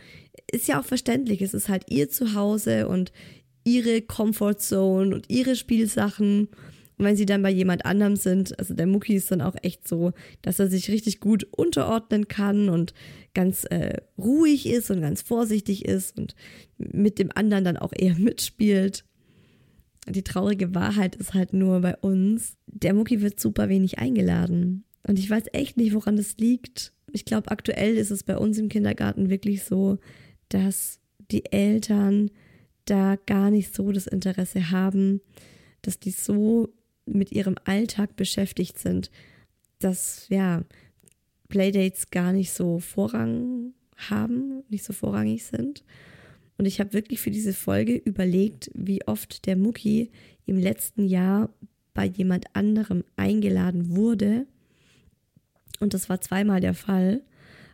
Ist ja auch verständlich, es ist halt ihr Zuhause und ihre Comfortzone und ihre Spielsachen. Und wenn sie dann bei jemand anderem sind, also der Mucki ist dann auch echt so, dass er sich richtig gut unterordnen kann und ganz äh, ruhig ist und ganz vorsichtig ist und mit dem anderen dann auch eher mitspielt. Die traurige Wahrheit ist halt nur bei uns, der Mucki wird super wenig eingeladen. Und ich weiß echt nicht, woran das liegt. Ich glaube, aktuell ist es bei uns im Kindergarten wirklich so, dass die Eltern da gar nicht so das Interesse haben, dass die so mit ihrem Alltag beschäftigt sind, dass ja Playdates gar nicht so Vorrang haben, nicht so vorrangig sind. Und ich habe wirklich für diese Folge überlegt, wie oft der Mucki im letzten Jahr bei jemand anderem eingeladen wurde. Und das war zweimal der Fall,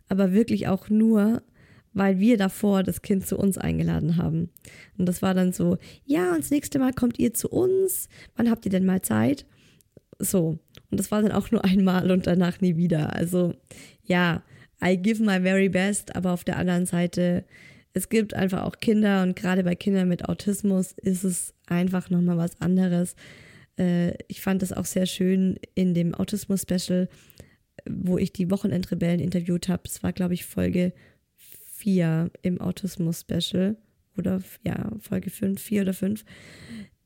aber wirklich auch nur, weil wir davor das Kind zu uns eingeladen haben. Und das war dann so, ja, und das nächste Mal kommt ihr zu uns. Wann habt ihr denn mal Zeit? So. Und das war dann auch nur einmal und danach nie wieder. Also ja, I give my very best, aber auf der anderen Seite, es gibt einfach auch Kinder und gerade bei Kindern mit Autismus ist es einfach nochmal was anderes. Äh, ich fand das auch sehr schön in dem Autismus-Special, wo ich die Wochenendrebellen interviewt habe. Es war, glaube ich, Folge 4 im Autismus-Special oder ja, Folge 5, 4 oder 5.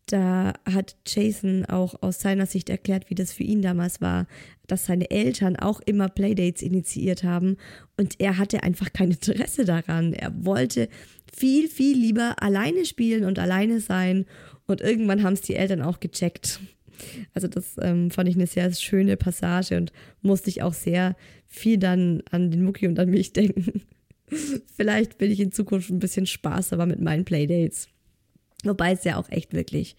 Da hat Jason auch aus seiner Sicht erklärt, wie das für ihn damals war, dass seine Eltern auch immer Playdates initiiert haben und er hatte einfach kein Interesse daran. Er wollte viel, viel lieber alleine spielen und alleine sein und irgendwann haben es die Eltern auch gecheckt. Also das ähm, fand ich eine sehr schöne Passage und musste ich auch sehr viel dann an den Mucki und an mich denken. Vielleicht bin ich in Zukunft ein bisschen spaßiger mit meinen Playdates. Wobei es ja auch echt wirklich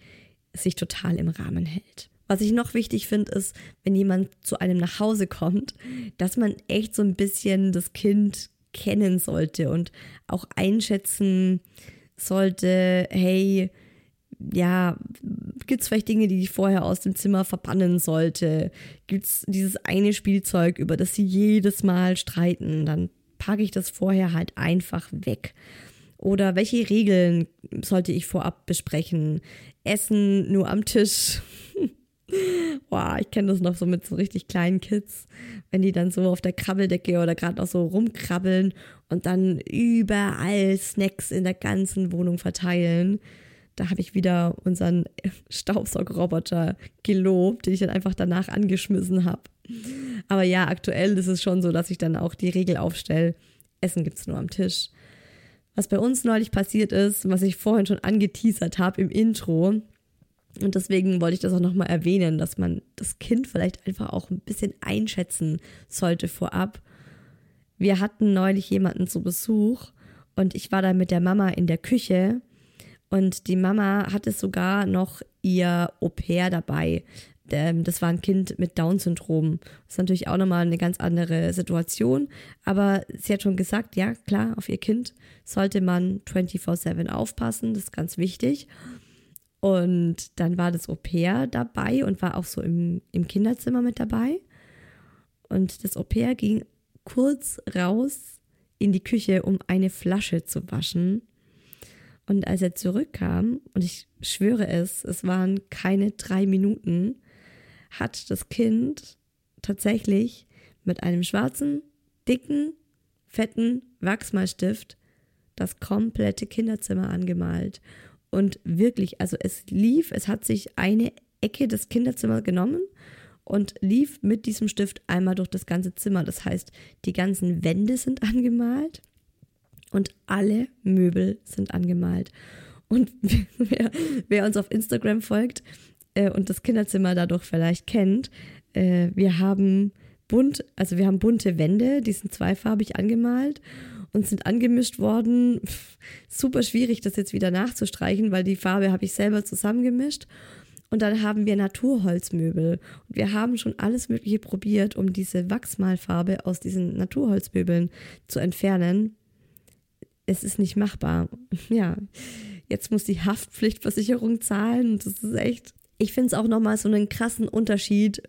sich total im Rahmen hält. Was ich noch wichtig finde, ist, wenn jemand zu einem nach Hause kommt, dass man echt so ein bisschen das Kind kennen sollte und auch einschätzen sollte, hey, ja, gibt es vielleicht Dinge, die ich vorher aus dem Zimmer verbannen sollte? Gibt es dieses eine Spielzeug, über das sie jedes Mal streiten? Dann packe ich das vorher halt einfach weg? Oder welche Regeln sollte ich vorab besprechen? Essen nur am Tisch. Boah, ich kenne das noch so mit so richtig kleinen Kids, wenn die dann so auf der Krabbeldecke oder gerade noch so rumkrabbeln und dann überall Snacks in der ganzen Wohnung verteilen. Da habe ich wieder unseren Staubsaugerroboter gelobt, den ich dann einfach danach angeschmissen habe. Aber ja, aktuell ist es schon so, dass ich dann auch die Regel aufstelle, Essen gibt es nur am Tisch. Was bei uns neulich passiert ist, was ich vorhin schon angeteasert habe im Intro, und deswegen wollte ich das auch nochmal erwähnen, dass man das Kind vielleicht einfach auch ein bisschen einschätzen sollte vorab. Wir hatten neulich jemanden zu Besuch und ich war da mit der Mama in der Küche und die Mama hatte sogar noch ihr Au pair dabei. Ähm, das war ein Kind mit Down-Syndrom. Das ist natürlich auch nochmal eine ganz andere Situation. Aber sie hat schon gesagt, ja, klar, auf ihr Kind sollte man 24-7 aufpassen. Das ist ganz wichtig. Und dann war das Au-pair dabei und war auch so im, im Kinderzimmer mit dabei. Und das Au-pair ging kurz raus in die Küche, um eine Flasche zu waschen. Und als er zurückkam, und ich schwöre es, es waren keine drei Minuten, hat das Kind tatsächlich mit einem schwarzen, dicken, fetten Wachsmalstift das komplette Kinderzimmer angemalt. Und wirklich, also es lief, es hat sich eine Ecke des Kinderzimmers genommen und lief mit diesem Stift einmal durch das ganze Zimmer. Das heißt, die ganzen Wände sind angemalt und alle Möbel sind angemalt. Und wer, wer uns auf Instagram folgt äh, und das Kinderzimmer dadurch vielleicht kennt, äh, wir haben bunt, also wir haben bunte Wände, die sind zweifarbig angemalt und sind angemischt worden. Super schwierig, das jetzt wieder nachzustreichen, weil die Farbe habe ich selber zusammengemischt. Und dann haben wir Naturholzmöbel. Und wir haben schon alles Mögliche probiert, um diese Wachsmalfarbe aus diesen Naturholzmöbeln zu entfernen. Es ist nicht machbar. Ja, jetzt muss die Haftpflichtversicherung zahlen. Das ist echt. Ich finde es auch nochmal so einen krassen Unterschied,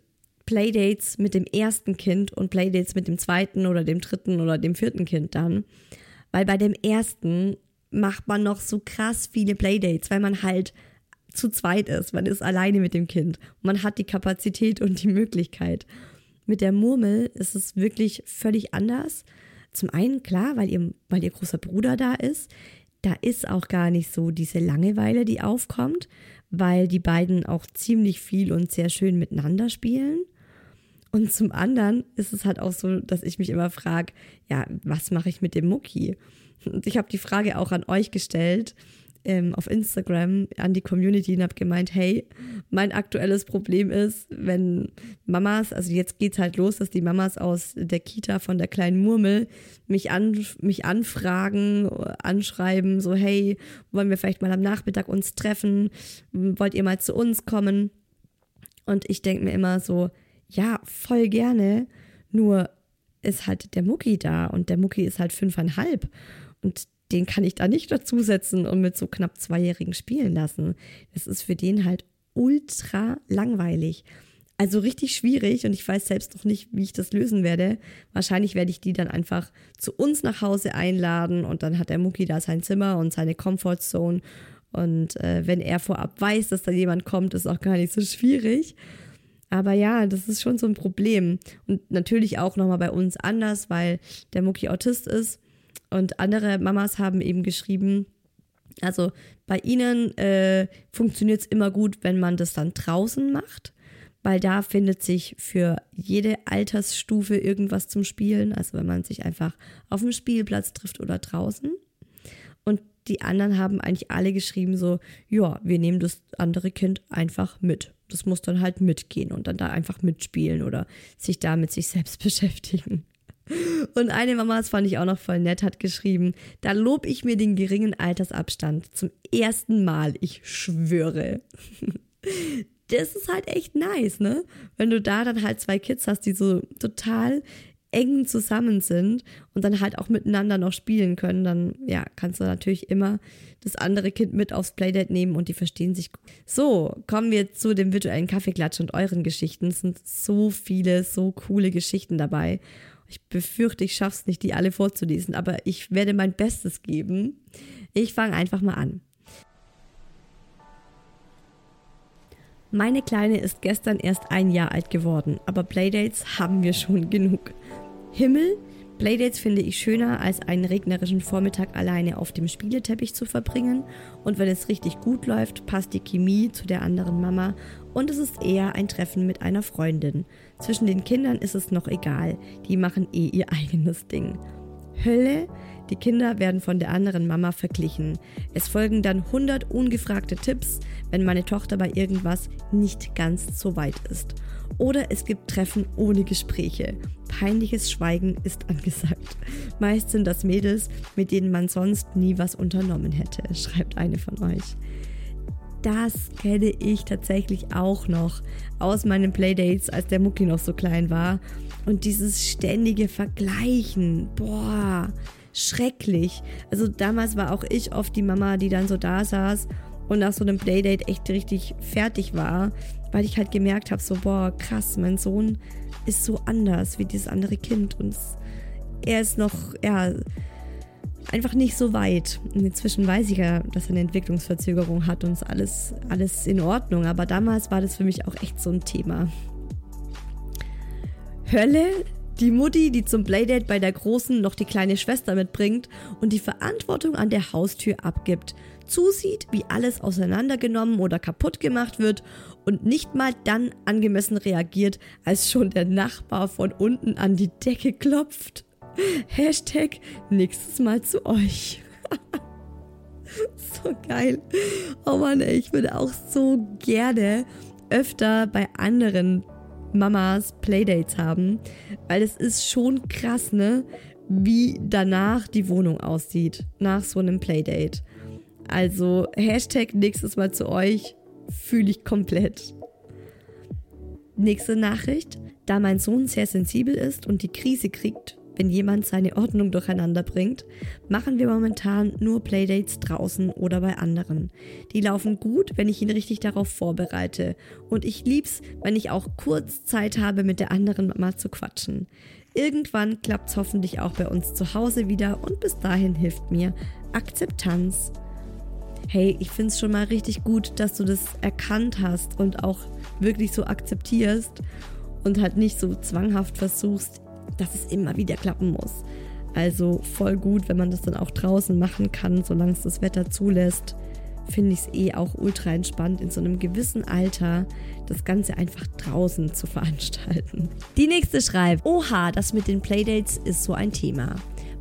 Playdates mit dem ersten Kind und Playdates mit dem zweiten oder dem dritten oder dem vierten Kind dann. Weil bei dem ersten macht man noch so krass viele Playdates, weil man halt zu zweit ist. Man ist alleine mit dem Kind. Man hat die Kapazität und die Möglichkeit. Mit der Murmel ist es wirklich völlig anders. Zum einen, klar, weil ihr, weil ihr großer Bruder da ist. Da ist auch gar nicht so diese Langeweile, die aufkommt, weil die beiden auch ziemlich viel und sehr schön miteinander spielen. Und zum anderen ist es halt auch so, dass ich mich immer frage, ja, was mache ich mit dem Mucki? Und ich habe die Frage auch an euch gestellt ähm, auf Instagram an die Community und habe gemeint, hey, mein aktuelles Problem ist, wenn Mamas, also jetzt geht's halt los, dass die Mamas aus der Kita von der kleinen Murmel mich, an, mich anfragen, anschreiben, so hey, wollen wir vielleicht mal am Nachmittag uns treffen? Wollt ihr mal zu uns kommen? Und ich denke mir immer so, ja, voll gerne, nur ist halt der Mucki da und der Mucki ist halt fünfeinhalb und den kann ich da nicht dazusetzen und mit so knapp Zweijährigen spielen lassen. Das ist für den halt ultra langweilig. Also richtig schwierig und ich weiß selbst noch nicht, wie ich das lösen werde. Wahrscheinlich werde ich die dann einfach zu uns nach Hause einladen und dann hat der Mucki da sein Zimmer und seine Comfortzone. Und äh, wenn er vorab weiß, dass da jemand kommt, ist auch gar nicht so schwierig. Aber ja, das ist schon so ein Problem. Und natürlich auch nochmal bei uns anders, weil der Mucki Autist ist. Und andere Mamas haben eben geschrieben, also bei ihnen äh, funktioniert es immer gut, wenn man das dann draußen macht, weil da findet sich für jede Altersstufe irgendwas zum Spielen. Also wenn man sich einfach auf dem Spielplatz trifft oder draußen. Und die anderen haben eigentlich alle geschrieben so, ja, wir nehmen das andere Kind einfach mit das muss dann halt mitgehen und dann da einfach mitspielen oder sich da mit sich selbst beschäftigen. Und eine Mama, das fand ich auch noch voll nett, hat geschrieben, da lob ich mir den geringen Altersabstand zum ersten Mal, ich schwöre. Das ist halt echt nice, ne? Wenn du da dann halt zwei Kids hast, die so total eng zusammen sind und dann halt auch miteinander noch spielen können, dann ja, kannst du natürlich immer das andere Kind mit aufs Playdate nehmen und die verstehen sich gut. So, kommen wir zu dem virtuellen Kaffeeklatsch und euren Geschichten. Es sind so viele, so coole Geschichten dabei. Ich befürchte, ich schaff's nicht, die alle vorzulesen, aber ich werde mein Bestes geben. Ich fange einfach mal an. Meine Kleine ist gestern erst ein Jahr alt geworden, aber Playdates haben wir schon genug. Himmel. Playdates finde ich schöner, als einen regnerischen Vormittag alleine auf dem Spieleteppich zu verbringen. Und wenn es richtig gut läuft, passt die Chemie zu der anderen Mama und es ist eher ein Treffen mit einer Freundin. Zwischen den Kindern ist es noch egal, die machen eh ihr eigenes Ding. Hölle? Die Kinder werden von der anderen Mama verglichen. Es folgen dann 100 ungefragte Tipps, wenn meine Tochter bei irgendwas nicht ganz so weit ist. Oder es gibt Treffen ohne Gespräche. Peinliches Schweigen ist angesagt. Meist sind das Mädels, mit denen man sonst nie was unternommen hätte, schreibt eine von euch. Das kenne ich tatsächlich auch noch aus meinen Playdates, als der Mucki noch so klein war. Und dieses ständige Vergleichen, boah, schrecklich. Also damals war auch ich oft die Mama, die dann so da saß und nach so einem Playdate echt richtig fertig war, weil ich halt gemerkt habe, so, boah, krass, mein Sohn ist so anders wie dieses andere Kind und er ist noch, ja, einfach nicht so weit. Und inzwischen weiß ich ja, dass er eine Entwicklungsverzögerung hat und ist alles, alles in Ordnung, aber damals war das für mich auch echt so ein Thema. Hölle, Die Mutti, die zum Playdate bei der Großen noch die kleine Schwester mitbringt und die Verantwortung an der Haustür abgibt, zusieht, wie alles auseinandergenommen oder kaputt gemacht wird und nicht mal dann angemessen reagiert, als schon der Nachbar von unten an die Decke klopft. Hashtag nächstes Mal zu euch. so geil. Oh Mann, ey, ich würde auch so gerne öfter bei anderen Mamas Playdates haben, weil es ist schon krass, ne, wie danach die Wohnung aussieht, nach so einem Playdate. Also Hashtag nächstes Mal zu euch, fühle ich komplett. Nächste Nachricht. Da mein Sohn sehr sensibel ist und die Krise kriegt, wenn jemand seine Ordnung durcheinander bringt, machen wir momentan nur Playdates draußen oder bei anderen. Die laufen gut, wenn ich ihn richtig darauf vorbereite. Und ich lieb's, wenn ich auch kurz Zeit habe, mit der anderen Mama zu quatschen. Irgendwann klappt's hoffentlich auch bei uns zu Hause wieder und bis dahin hilft mir Akzeptanz. Hey, ich find's schon mal richtig gut, dass du das erkannt hast und auch wirklich so akzeptierst und halt nicht so zwanghaft versuchst, dass es immer wieder klappen muss. Also voll gut, wenn man das dann auch draußen machen kann, solange es das Wetter zulässt. Finde ich es eh auch ultra entspannt, in so einem gewissen Alter das Ganze einfach draußen zu veranstalten. Die nächste schreibt: Oha, das mit den Playdates ist so ein Thema.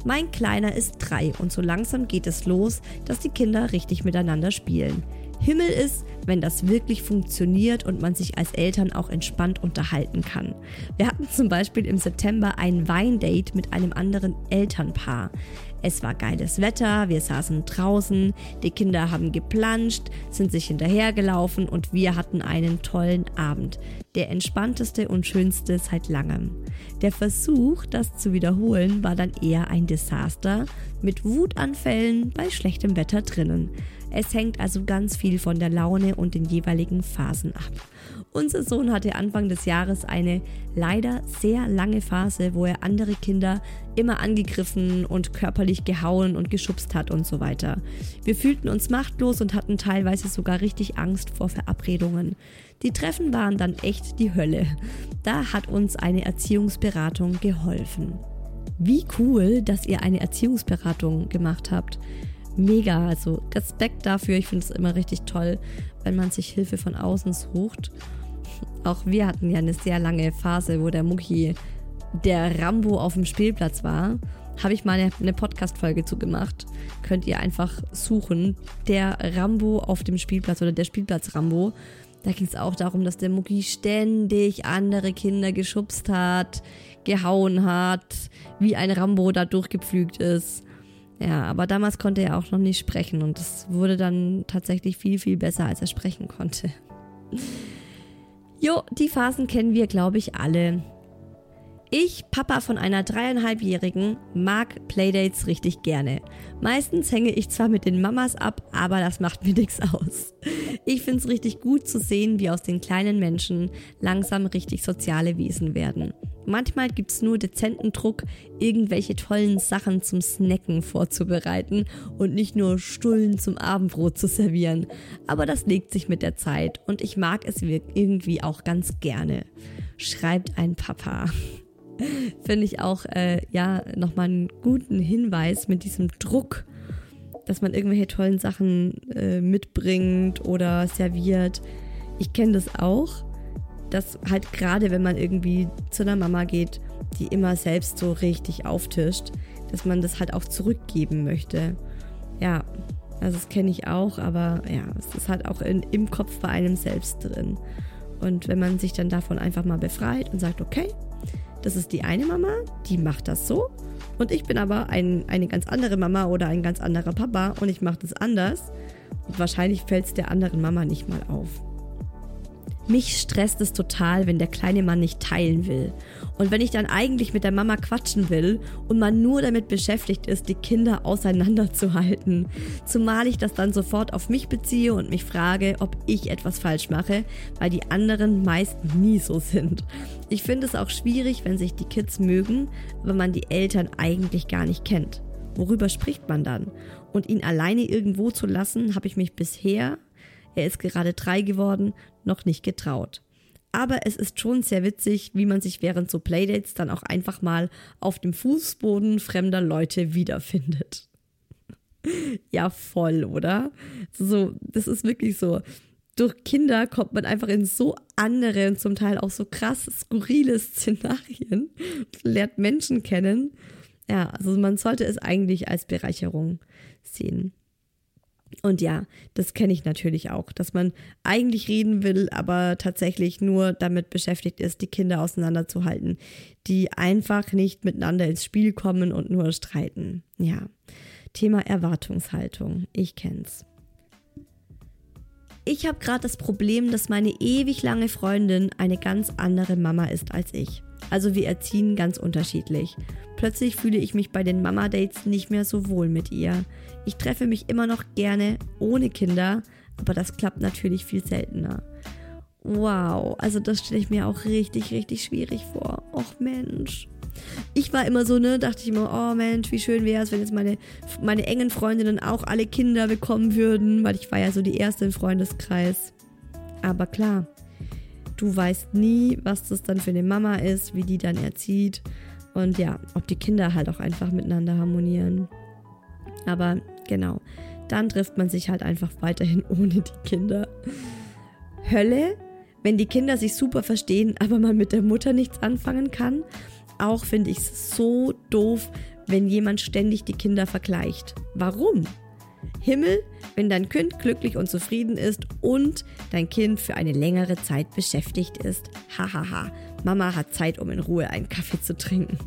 Mein Kleiner ist drei und so langsam geht es los, dass die Kinder richtig miteinander spielen. Himmel ist, wenn das wirklich funktioniert und man sich als Eltern auch entspannt unterhalten kann. Wir hatten zum Beispiel im September ein Weindate mit einem anderen Elternpaar. Es war geiles Wetter, wir saßen draußen, die Kinder haben geplanscht, sind sich hinterhergelaufen und wir hatten einen tollen Abend. Der entspannteste und schönste seit langem. Der Versuch, das zu wiederholen, war dann eher ein Desaster mit Wutanfällen bei schlechtem Wetter drinnen. Es hängt also ganz viel von der Laune und den jeweiligen Phasen ab. Unser Sohn hatte Anfang des Jahres eine leider sehr lange Phase, wo er andere Kinder immer angegriffen und körperlich gehauen und geschubst hat und so weiter. Wir fühlten uns machtlos und hatten teilweise sogar richtig Angst vor Verabredungen. Die Treffen waren dann echt die Hölle. Da hat uns eine Erziehungsberatung geholfen. Wie cool, dass ihr eine Erziehungsberatung gemacht habt mega. Also Respekt dafür. Ich finde es immer richtig toll, wenn man sich Hilfe von außen sucht. Auch wir hatten ja eine sehr lange Phase, wo der Mucki der Rambo auf dem Spielplatz war. Habe ich mal eine, eine Podcast-Folge zu gemacht. Könnt ihr einfach suchen. Der Rambo auf dem Spielplatz oder der Spielplatz Rambo. Da ging es auch darum, dass der Mucki ständig andere Kinder geschubst hat, gehauen hat, wie ein Rambo da durchgepflügt ist. Ja, aber damals konnte er auch noch nicht sprechen und es wurde dann tatsächlich viel, viel besser, als er sprechen konnte. Jo, die Phasen kennen wir, glaube ich, alle. Ich, Papa von einer dreieinhalbjährigen, mag Playdates richtig gerne. Meistens hänge ich zwar mit den Mamas ab, aber das macht mir nichts aus. Ich finde es richtig gut zu sehen, wie aus den kleinen Menschen langsam richtig soziale Wesen werden. Manchmal gibt es nur dezenten Druck, irgendwelche tollen Sachen zum Snacken vorzubereiten und nicht nur Stullen zum Abendbrot zu servieren. Aber das legt sich mit der Zeit und ich mag es irgendwie auch ganz gerne. Schreibt ein Papa. Finde ich auch, äh, ja, nochmal einen guten Hinweis mit diesem Druck, dass man irgendwelche tollen Sachen äh, mitbringt oder serviert. Ich kenne das auch, dass halt gerade wenn man irgendwie zu einer Mama geht, die immer selbst so richtig auftischt, dass man das halt auch zurückgeben möchte. Ja, also das kenne ich auch, aber ja, es ist halt auch in, im Kopf bei einem selbst drin. Und wenn man sich dann davon einfach mal befreit und sagt, okay, das ist die eine Mama, die macht das so. Und ich bin aber ein, eine ganz andere Mama oder ein ganz anderer Papa und ich mache das anders. Und wahrscheinlich fällt es der anderen Mama nicht mal auf. Mich stresst es total, wenn der kleine Mann nicht teilen will. Und wenn ich dann eigentlich mit der Mama quatschen will und man nur damit beschäftigt ist, die Kinder auseinanderzuhalten. Zumal ich das dann sofort auf mich beziehe und mich frage, ob ich etwas falsch mache, weil die anderen meist nie so sind. Ich finde es auch schwierig, wenn sich die Kids mögen, wenn man die Eltern eigentlich gar nicht kennt. Worüber spricht man dann? Und ihn alleine irgendwo zu lassen, habe ich mich bisher er ist gerade drei geworden, noch nicht getraut. Aber es ist schon sehr witzig, wie man sich während so Playdates dann auch einfach mal auf dem Fußboden fremder Leute wiederfindet. ja, voll, oder? So, das ist wirklich so. Durch Kinder kommt man einfach in so andere und zum Teil auch so krass skurrile Szenarien lernt Menschen kennen. Ja, also man sollte es eigentlich als Bereicherung sehen. Und ja, das kenne ich natürlich auch, dass man eigentlich reden will, aber tatsächlich nur damit beschäftigt ist, die Kinder auseinanderzuhalten, die einfach nicht miteinander ins Spiel kommen und nur streiten. Ja, Thema Erwartungshaltung. Ich kenn's. Ich habe gerade das Problem, dass meine ewig lange Freundin eine ganz andere Mama ist als ich. Also wir erziehen ganz unterschiedlich. Plötzlich fühle ich mich bei den Mama-Dates nicht mehr so wohl mit ihr. Ich treffe mich immer noch gerne ohne Kinder, aber das klappt natürlich viel seltener. Wow, also das stelle ich mir auch richtig, richtig schwierig vor. Och Mensch. Ich war immer so, ne, dachte ich immer, oh Mensch, wie schön wäre es, wenn jetzt meine, meine engen Freundinnen auch alle Kinder bekommen würden, weil ich war ja so die erste im Freundeskreis. Aber klar, du weißt nie, was das dann für eine Mama ist, wie die dann erzieht und ja, ob die Kinder halt auch einfach miteinander harmonieren. Aber genau, dann trifft man sich halt einfach weiterhin ohne die Kinder. Hölle, wenn die Kinder sich super verstehen, aber man mit der Mutter nichts anfangen kann. Auch finde ich es so doof, wenn jemand ständig die Kinder vergleicht. Warum? Himmel, wenn dein Kind glücklich und zufrieden ist und dein Kind für eine längere Zeit beschäftigt ist. Hahaha, Mama hat Zeit, um in Ruhe einen Kaffee zu trinken.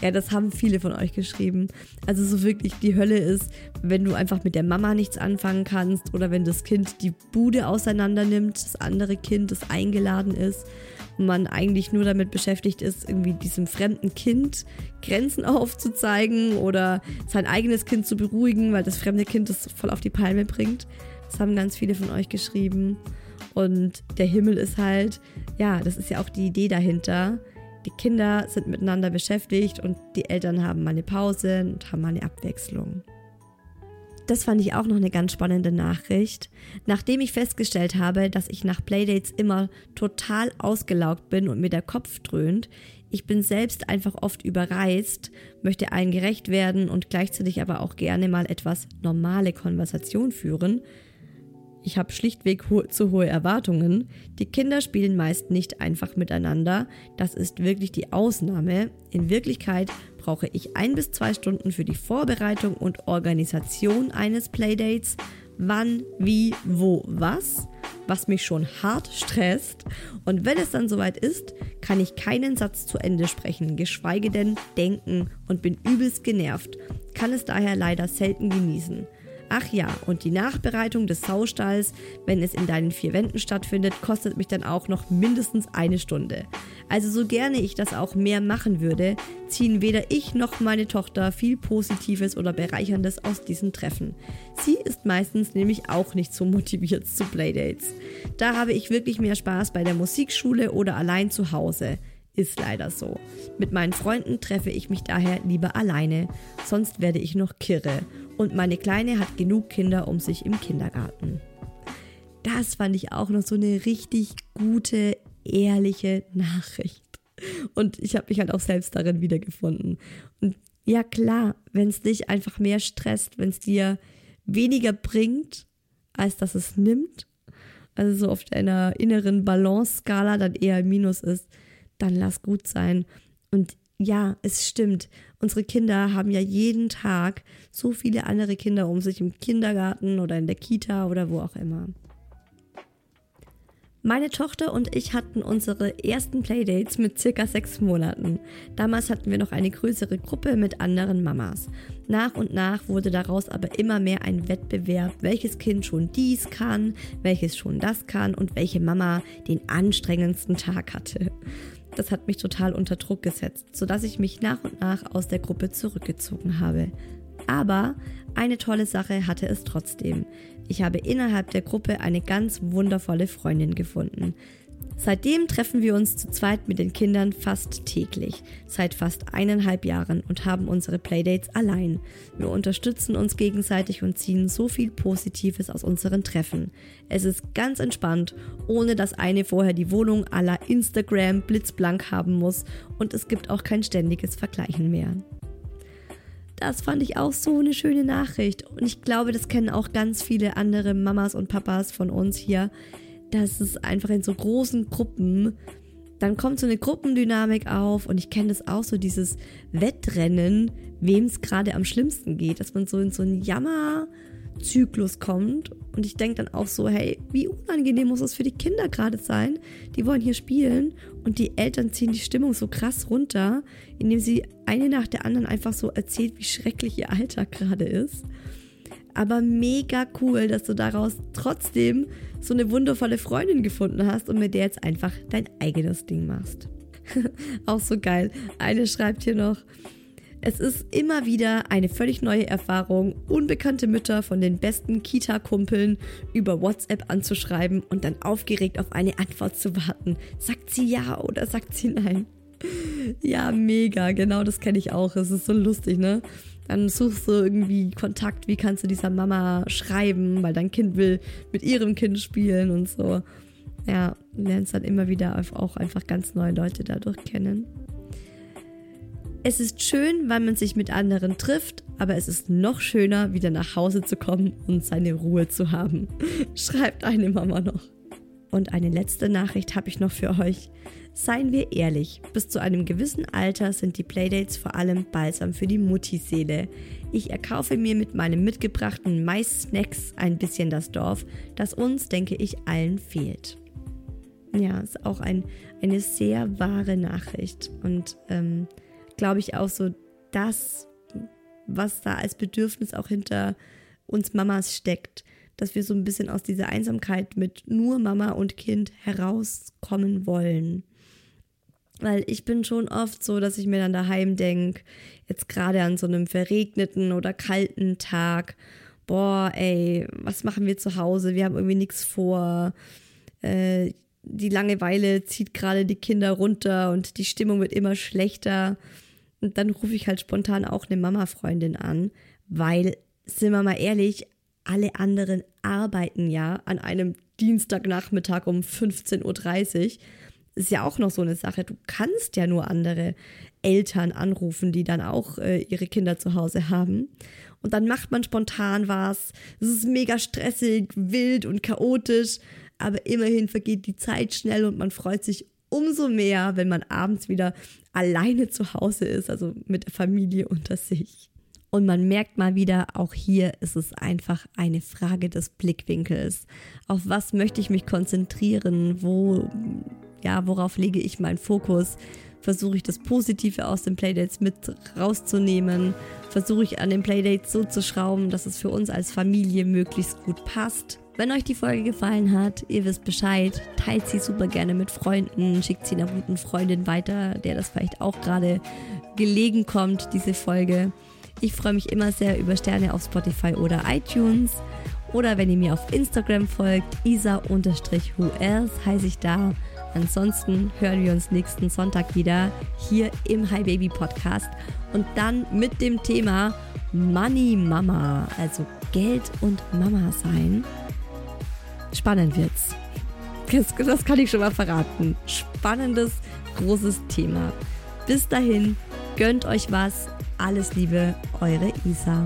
Ja, das haben viele von euch geschrieben. Also so wirklich die Hölle ist, wenn du einfach mit der Mama nichts anfangen kannst oder wenn das Kind die Bude auseinander nimmt, das andere Kind, das eingeladen ist und man eigentlich nur damit beschäftigt ist, irgendwie diesem fremden Kind Grenzen aufzuzeigen oder sein eigenes Kind zu beruhigen, weil das fremde Kind das voll auf die Palme bringt. Das haben ganz viele von euch geschrieben. Und der Himmel ist halt, ja, das ist ja auch die Idee dahinter die Kinder sind miteinander beschäftigt und die Eltern haben mal eine Pause und haben mal eine Abwechslung. Das fand ich auch noch eine ganz spannende Nachricht. Nachdem ich festgestellt habe, dass ich nach Playdates immer total ausgelaugt bin und mir der Kopf dröhnt, ich bin selbst einfach oft überreizt, möchte allen gerecht werden und gleichzeitig aber auch gerne mal etwas normale Konversation führen, ich habe schlichtweg ho zu hohe Erwartungen. Die Kinder spielen meist nicht einfach miteinander. Das ist wirklich die Ausnahme. In Wirklichkeit brauche ich ein bis zwei Stunden für die Vorbereitung und Organisation eines Playdates. Wann, wie, wo, was, was mich schon hart stresst. Und wenn es dann soweit ist, kann ich keinen Satz zu Ende sprechen, geschweige denn denken und bin übelst genervt, kann es daher leider selten genießen. Ach ja, und die Nachbereitung des Saustalls, wenn es in deinen vier Wänden stattfindet, kostet mich dann auch noch mindestens eine Stunde. Also so gerne ich das auch mehr machen würde, ziehen weder ich noch meine Tochter viel Positives oder Bereicherndes aus diesen Treffen. Sie ist meistens nämlich auch nicht so motiviert zu Playdates. Da habe ich wirklich mehr Spaß bei der Musikschule oder allein zu Hause. Ist leider so. Mit meinen Freunden treffe ich mich daher lieber alleine, sonst werde ich noch kirre. Und meine Kleine hat genug Kinder um sich im Kindergarten. Das fand ich auch noch so eine richtig gute, ehrliche Nachricht. Und ich habe mich halt auch selbst darin wiedergefunden. Und ja klar, wenn es dich einfach mehr stresst, wenn es dir weniger bringt, als dass es nimmt, also so auf einer inneren Balance-Skala dann eher ein Minus ist, dann lass gut sein. Und ja, es stimmt. Unsere Kinder haben ja jeden Tag so viele andere Kinder um sich im Kindergarten oder in der Kita oder wo auch immer. Meine Tochter und ich hatten unsere ersten Playdates mit circa sechs Monaten. Damals hatten wir noch eine größere Gruppe mit anderen Mamas. Nach und nach wurde daraus aber immer mehr ein Wettbewerb, welches Kind schon dies kann, welches schon das kann und welche Mama den anstrengendsten Tag hatte. Das hat mich total unter Druck gesetzt, sodass ich mich nach und nach aus der Gruppe zurückgezogen habe. Aber eine tolle Sache hatte es trotzdem. Ich habe innerhalb der Gruppe eine ganz wundervolle Freundin gefunden. Seitdem treffen wir uns zu zweit mit den Kindern fast täglich, seit fast eineinhalb Jahren und haben unsere Playdates allein. Wir unterstützen uns gegenseitig und ziehen so viel Positives aus unseren Treffen. Es ist ganz entspannt, ohne dass eine vorher die Wohnung aller Instagram blitzblank haben muss und es gibt auch kein ständiges Vergleichen mehr. Das fand ich auch so eine schöne Nachricht und ich glaube, das kennen auch ganz viele andere Mamas und Papas von uns hier dass es einfach in so großen Gruppen, dann kommt so eine Gruppendynamik auf und ich kenne das auch so, dieses Wettrennen, wem es gerade am schlimmsten geht, dass man so in so einen Jammerzyklus kommt und ich denke dann auch so, hey, wie unangenehm muss das für die Kinder gerade sein? Die wollen hier spielen und die Eltern ziehen die Stimmung so krass runter, indem sie eine nach der anderen einfach so erzählt, wie schrecklich ihr Alltag gerade ist. Aber mega cool, dass du daraus trotzdem so eine wundervolle Freundin gefunden hast und mit der jetzt einfach dein eigenes Ding machst. Auch so geil. Eine schreibt hier noch, es ist immer wieder eine völlig neue Erfahrung, unbekannte Mütter von den besten Kita-Kumpeln über WhatsApp anzuschreiben und dann aufgeregt auf eine Antwort zu warten. Sagt sie ja oder sagt sie nein? Ja, mega, genau das kenne ich auch. Es ist so lustig, ne? Dann suchst du irgendwie Kontakt, wie kannst du dieser Mama schreiben, weil dein Kind will mit ihrem Kind spielen und so. Ja, lernst dann immer wieder auch einfach ganz neue Leute dadurch kennen. Es ist schön, weil man sich mit anderen trifft, aber es ist noch schöner, wieder nach Hause zu kommen und seine Ruhe zu haben. Schreibt eine Mama noch. Und eine letzte Nachricht habe ich noch für euch. Seien wir ehrlich, bis zu einem gewissen Alter sind die Playdates vor allem balsam für die Mutti-Seele. Ich erkaufe mir mit meinen mitgebrachten Mais-Snacks ein bisschen das Dorf, das uns, denke ich, allen fehlt. Ja, ist auch ein, eine sehr wahre Nachricht und ähm, glaube ich auch so das, was da als Bedürfnis auch hinter uns Mamas steckt, dass wir so ein bisschen aus dieser Einsamkeit mit nur Mama und Kind herauskommen wollen. Weil ich bin schon oft so, dass ich mir dann daheim denke, jetzt gerade an so einem verregneten oder kalten Tag, boah, ey, was machen wir zu Hause? Wir haben irgendwie nichts vor. Äh, die Langeweile zieht gerade die Kinder runter und die Stimmung wird immer schlechter. Und dann rufe ich halt spontan auch eine Mama-Freundin an, weil, sind wir mal ehrlich, alle anderen arbeiten ja an einem Dienstagnachmittag um 15.30 Uhr ist ja auch noch so eine Sache. Du kannst ja nur andere Eltern anrufen, die dann auch äh, ihre Kinder zu Hause haben. Und dann macht man spontan was. Es ist mega stressig, wild und chaotisch. Aber immerhin vergeht die Zeit schnell und man freut sich umso mehr, wenn man abends wieder alleine zu Hause ist, also mit der Familie unter sich. Und man merkt mal wieder, auch hier ist es einfach eine Frage des Blickwinkels. Auf was möchte ich mich konzentrieren? Wo ja, worauf lege ich meinen Fokus? Versuche ich das Positive aus den Playdates mit rauszunehmen? Versuche ich an den Playdates so zu schrauben, dass es für uns als Familie möglichst gut passt? Wenn euch die Folge gefallen hat, ihr wisst Bescheid, teilt sie super gerne mit Freunden, schickt sie einer guten Freundin weiter, der das vielleicht auch gerade gelegen kommt, diese Folge. Ich freue mich immer sehr über Sterne auf Spotify oder iTunes. Oder wenn ihr mir auf Instagram folgt, isa-who else heiße ich da. Ansonsten hören wir uns nächsten Sonntag wieder hier im Hi Baby Podcast und dann mit dem Thema Money Mama, also Geld und Mama sein. Spannend wird's. Das, das kann ich schon mal verraten. Spannendes, großes Thema. Bis dahin, gönnt euch was. Alles Liebe, eure Isa.